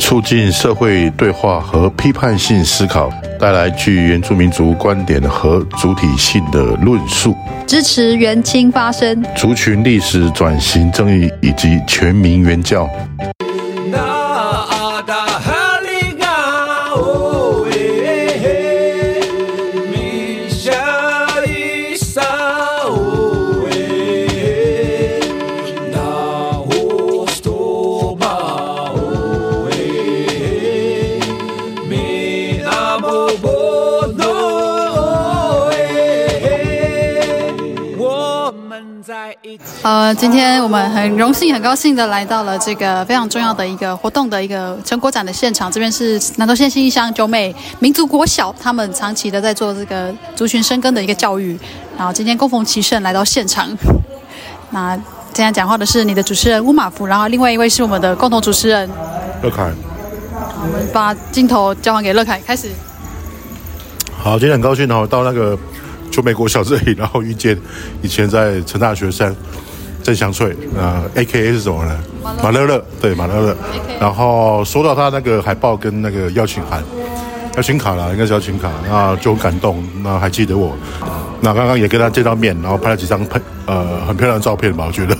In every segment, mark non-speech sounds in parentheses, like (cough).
促进社会对话和批判性思考。带来具原住民族观点和主体性的论述，支持原青发声，族群历史转型正义以及全民原教。呃，今天我们很荣幸、很高兴的来到了这个非常重要的一个活动的一个成果展的现场。这边是南投县新义乡九美民族国小，他们长期的在做这个族群深耕的一个教育。然后今天恭逢其盛来到现场。那今天讲话的是你的主持人乌马福，然后另外一位是我们的共同主持人乐凯。我们把镜头交还给乐凯，开始。好，今天很高兴哦，到那个九美国小这里，然后遇见以前在成大学生。郑祥翠，呃，A K A 是什么呢？马乐乐，对，马乐乐。然后收到他那个海报跟那个邀请函，邀请卡啦，应该是邀请卡，那就很感动，那还记得我。那刚刚也跟他见到面，然后拍了几张拍呃很漂亮的照片吧，我觉得。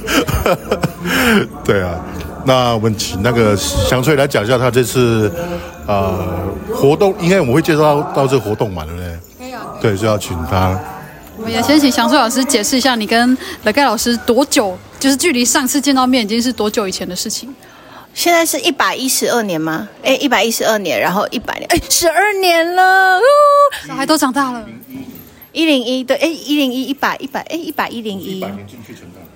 (laughs) 对啊，那我们请那个祥翠来讲一下他这次呃活动，应该我们会介绍到到这个活动嘛，对不对？可以啊。对，就要请他。也先请祥硕老师解释一下，你跟乐盖老师多久，就是距离上次见到面已经是多久以前的事情？现在是一百一十二年吗？哎，一百一十二年，然后一百年，哎，十二年了，哦，小孩都长大了。一零一，对，哎，一零一，一百，一百，哎，一百一零一。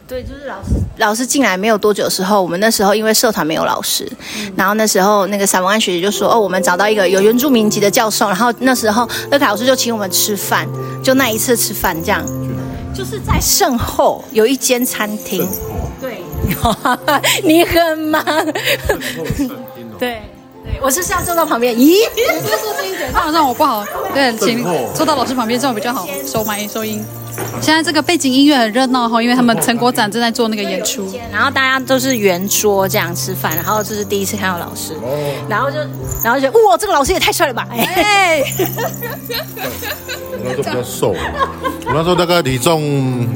对，就是老师老师进来没有多久的时候，我们那时候因为社团没有老师，嗯、然后那时候那个散文安学姐就说：“哦，我们找到一个有原住民籍的教授。”然后那时候乐凯老师就请我们吃饭，就那一次吃饭这样，就是在圣后有一间餐厅。对，你很忙。对。我是要坐到旁边，咦？多说这一点，这样让我不好。对，请坐到老师旁边，这样比较好收麦收音。现在这个背景音乐很热闹哈，因为他们成果展正在做那个演出，然后大家都是圆桌这样吃饭，然后这是第一次看到老师，然后就然后就哇，这个老师也太帅了吧！(laughs) 哎，我那时候比较瘦，我那时候大概体重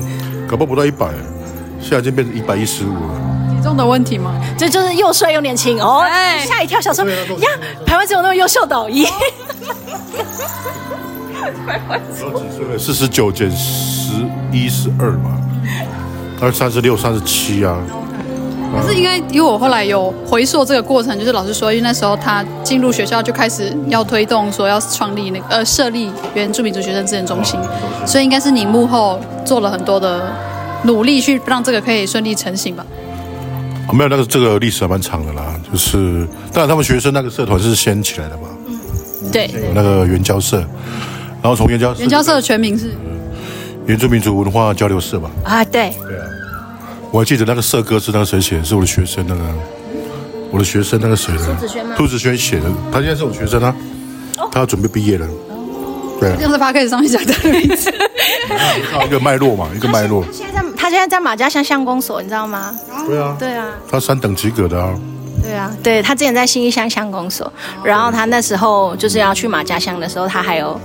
搞不好不到一百，现在已经变成一百一十五了。体重的问题吗？这就是又帅又年轻哦！哎，吓一跳，小时候呀，台湾只有那么优秀的咦？(laughs) (laughs) 台湾几岁了？四十九减十一十二嘛，二三十六三十七啊。可是应该，因为我后来有回溯这个过程，就是老师说，因为那时候他进入学校就开始要推动说要创立那个呃设立原住民族学生资源中心，所以应该是你幕后做了很多的努力去让这个可以顺利成型吧。哦、没有，那个这个历史还蛮长的啦，就是当然他们学生那个社团是先起来的嘛，嗯，对，有那个原交社，然后从原交社，原交社的全名是原住民族文化交流社吧？啊，对，对啊，我还记得那个社歌是那个谁写的，是我的学生那个，我的学生那个谁的，兔子轩吗？兔子轩写的，他现在是我学生啊，哦、他要准备毕业了，哦、对，这样子他可以上去讲的名字，一个脉络嘛，一个脉络。他现在在马家乡乡公所，你知道吗？对啊，对啊，他三等级格的啊。对啊，对，他之前在新义乡乡公所，然后他那时候就是要去马家乡的时候，他还有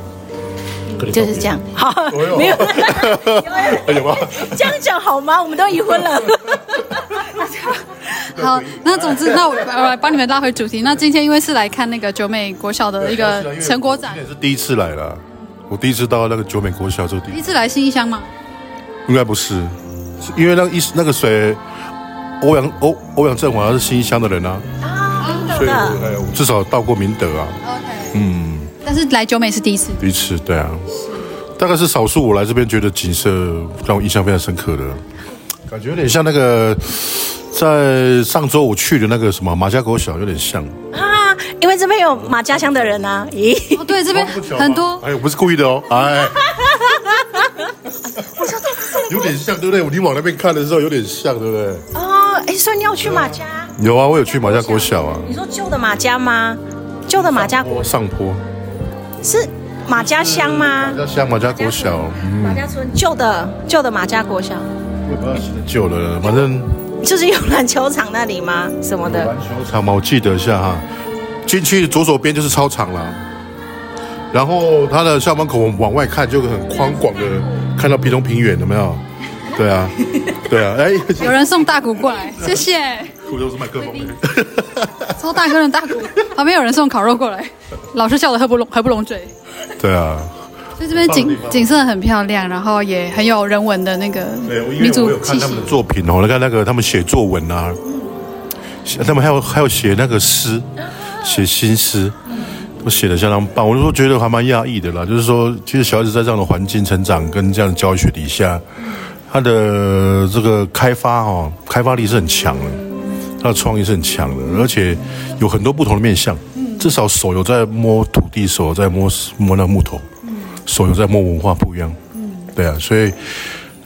就是这样，好，(laughs) 没有，(laughs) 有吗？这样讲好吗？我们都已婚了。(laughs) 好，那总之，那我来帮你们拉回主题。那今天因为是来看那个九美国小的一个成果展，也是第一次来了。我第一次到那个九美国小这个地方，第一次来新义乡吗？应该不是，因为那个意思，那个谁，欧阳欧欧阳震华是新义乡的人啊，啊，所以至少到过明德啊。OK，嗯，但是来九美是第一次，第一次，对啊，大概是少数我来这边觉得景色让我印象非常深刻的，感觉有点像那个在上周我去的那个什么马家国小，有点像啊，因为这边有马家乡的人啊，咦，哦，对，这边很多，哎，我不是故意的哦，哎。有点像，对不对？你往那边看的时候有点像，对不对？哦，哎，所以你要去马家？有啊，我有去马家国小啊。你说旧的马家吗？旧的马家国上坡是马家乡吗？马家乡，马家国小，马家村，旧的旧的马家国小。我不知道现在旧的，反正就是有篮球场那里吗？什么的？篮球场吗？我记得一下哈，进去左手边就是操场了，然后他的校门口往外看就很宽广的，看到平东平原有没有？对啊，对啊，哎，(laughs) 有人送大鼓过来，谢谢。鼓都是麦克风，超 (laughs) 大哥的大鼓，旁边有人送烤肉过来，老师笑得合不拢合不拢嘴。对啊，所以这边景景色很漂亮，然后也很有人文的那个民族气息。我有看他们的作品哦，你看那个他们写作文啊，他们还有还有写那个诗，写新诗，都写的相当棒。我就说觉得还蛮讶异的啦，就是说，其实小孩子在这样的环境成长跟这样的教学底下。他的这个开发哦，开发力是很强的，他的创意是很强的，而且有很多不同的面向。至少手有在摸土地，手有在摸摸那木头，手有在摸文化不一样。对啊，所以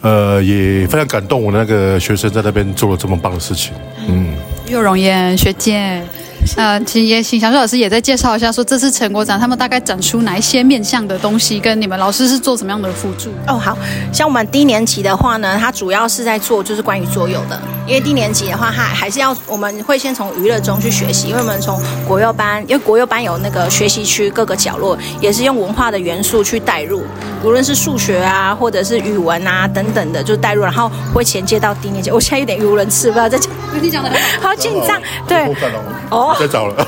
呃也非常感动，我那个学生在那边做了这么棒的事情。嗯，又容燕学姐。呃，其实也请小树老师也再介绍一下，说这次成果展他们大概展出哪一些面向的东西，跟你们老师是做什么样的辅助？哦，好。像我们低年级的话呢，它主要是在做就是关于桌游的，因为低年级的话，它还是要我们会先从娱乐中去学习，因为我们从国幼班，因为国幼班有那个学习区各个角落，也是用文化的元素去带入，无论是数学啊，或者是语文啊等等的，就带入，然后会衔接到低年级。我现在有点语无伦次，不知道在讲，你讲的好紧张，对，(laughs) 哦。再找了。(laughs)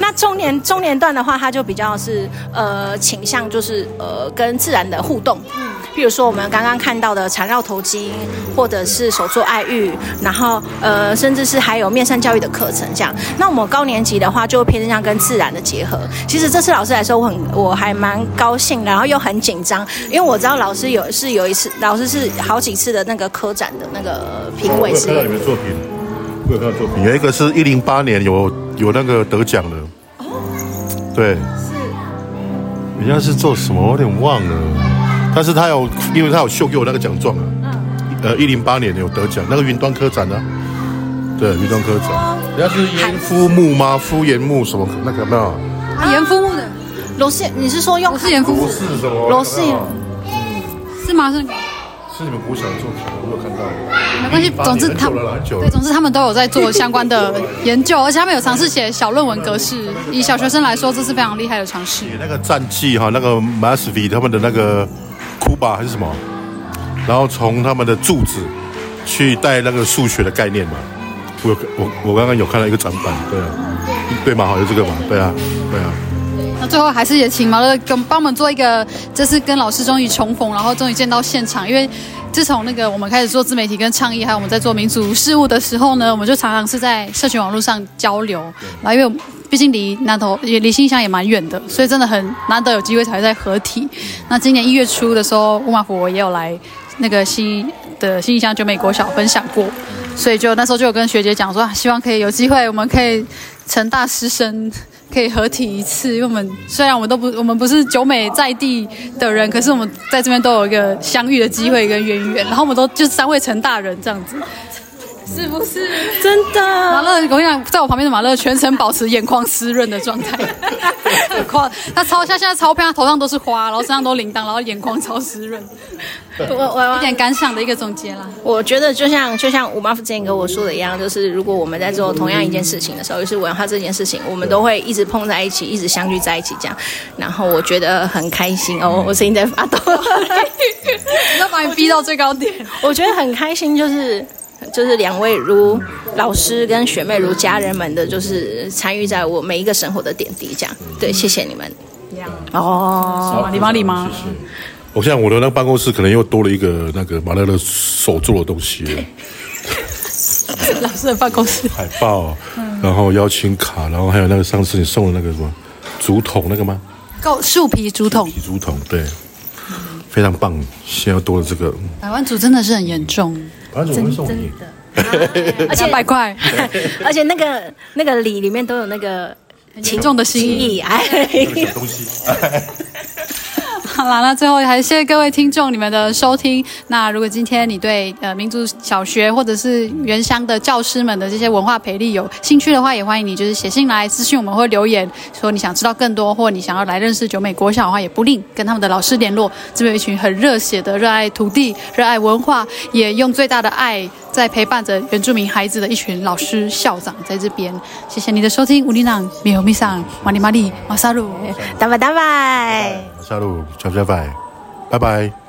那中年中年段的话，他就比较是呃倾向就是呃跟自然的互动，嗯，比如说我们刚刚看到的缠绕头巾，或者是手作爱玉，然后呃甚至是还有面善教育的课程这样。那我们高年级的话，就偏向跟自然的结合。其实这次老师来说，我很我还蛮高兴，然后又很紧张，因为我知道老师有是有一次，老师是好几次的那个科展的那个评委是。看到你们作品。我有看到作品，有一个是一零八年有有那个得奖的，哦，对，是，人家是做什么？我有点忘了，但是他有，因为他有秀给我那个奖状啊，嗯，呃，一零八年有得奖，那个云端科展啊，对，云端科展，人家是颜夫木吗？敷颜木什么？那个有没有？颜夫木的罗氏，你是说用罗氏颜夫木？罗氏什么？罗氏，是吗？是。是你们国小的作品，我有看到。没关系，总之他们对，总之他们都有在做相关的研究，而且他们有尝试写小论文格式。以小学生来说，这是非常厉害的尝试。写那个战绩哈，那个 Masvi 他们的那个库巴还是什么？然后从他们的柱子去带那个数学的概念嘛。我我我刚刚有看到一个展板，对啊，对嘛，好，像这个嘛，对啊，对啊。那最后还是也请毛乐跟帮我们做一个，这次跟老师终于重逢，然后终于见到现场。因为自从那个我们开始做自媒体跟倡议，还有我们在做民族事务的时候呢，我们就常常是在社群网络上交流。然后因为毕竟离南投也离新乡也蛮远的，所以真的很难得有机会才会在合体。那今年一月初的时候，乌马福也有来那个新的新乡九美国小分享过，所以就那时候就有跟学姐讲说，希望可以有机会，我们可以成大师生。可以合体一次，因为我们虽然我们都不，我们不是九美在地的人，可是我们在这边都有一个相遇的机会跟渊源，然后我们都就三位成大人这样子。是不是 (laughs) 真的？马乐，我跟你讲，在我旁边的马乐全程保持眼眶湿润的状态，(laughs) 很夸。他超像现在超漂亮，头上都是花，然后身上都铃铛，然后眼眶超湿润。我我一点感想的一个总结啦。我觉得就像就像吴妈之前跟我说的一样，就是如果我们在做同样一件事情的时候，就是文化这件事情，我们都会一直碰在一起，一直相聚在一起这样。然后我觉得很开心哦，我声音在发抖，(laughs) 要把你逼到最高点。我觉得很开心，就是。就是两位如老师跟学妹如家人们的，就是参与在我每一个生活的点滴，这样。对，谢谢你们。哦，礼貌礼貌。谢谢。我现在我的那个办公室可能又多了一个那个马乐乐手做的东西了。老师的办公室。海报，然后邀请卡，然后还有那个上次你送的那个什么竹筒那个吗？够树皮竹筒。皮竹筒，对，非常棒。现在又多了这个。台湾族真的是很严重。真真的，(laughs) 而且百块，(laughs) 而且那个那个礼里面都有那个很沉重的心意，哎，东西。(laughs) 好了，那最后还谢谢各位听众你们的收听。那如果今天你对呃民族小学或者是原乡的教师们的这些文化培力有兴趣的话，也欢迎你就是写信来私信我们或留言，说你想知道更多，或你想要来认识九美国小的话，也不吝跟他们的老师联络。这边有一群很热血的、热爱土地、热爱文化，也用最大的爱在陪伴着原住民孩子的一群老师校长在这边。谢谢你的收听，乌里朗米欧米桑马里马里马萨鲁，拜拜拜拜。下路，小拜拜，拜拜。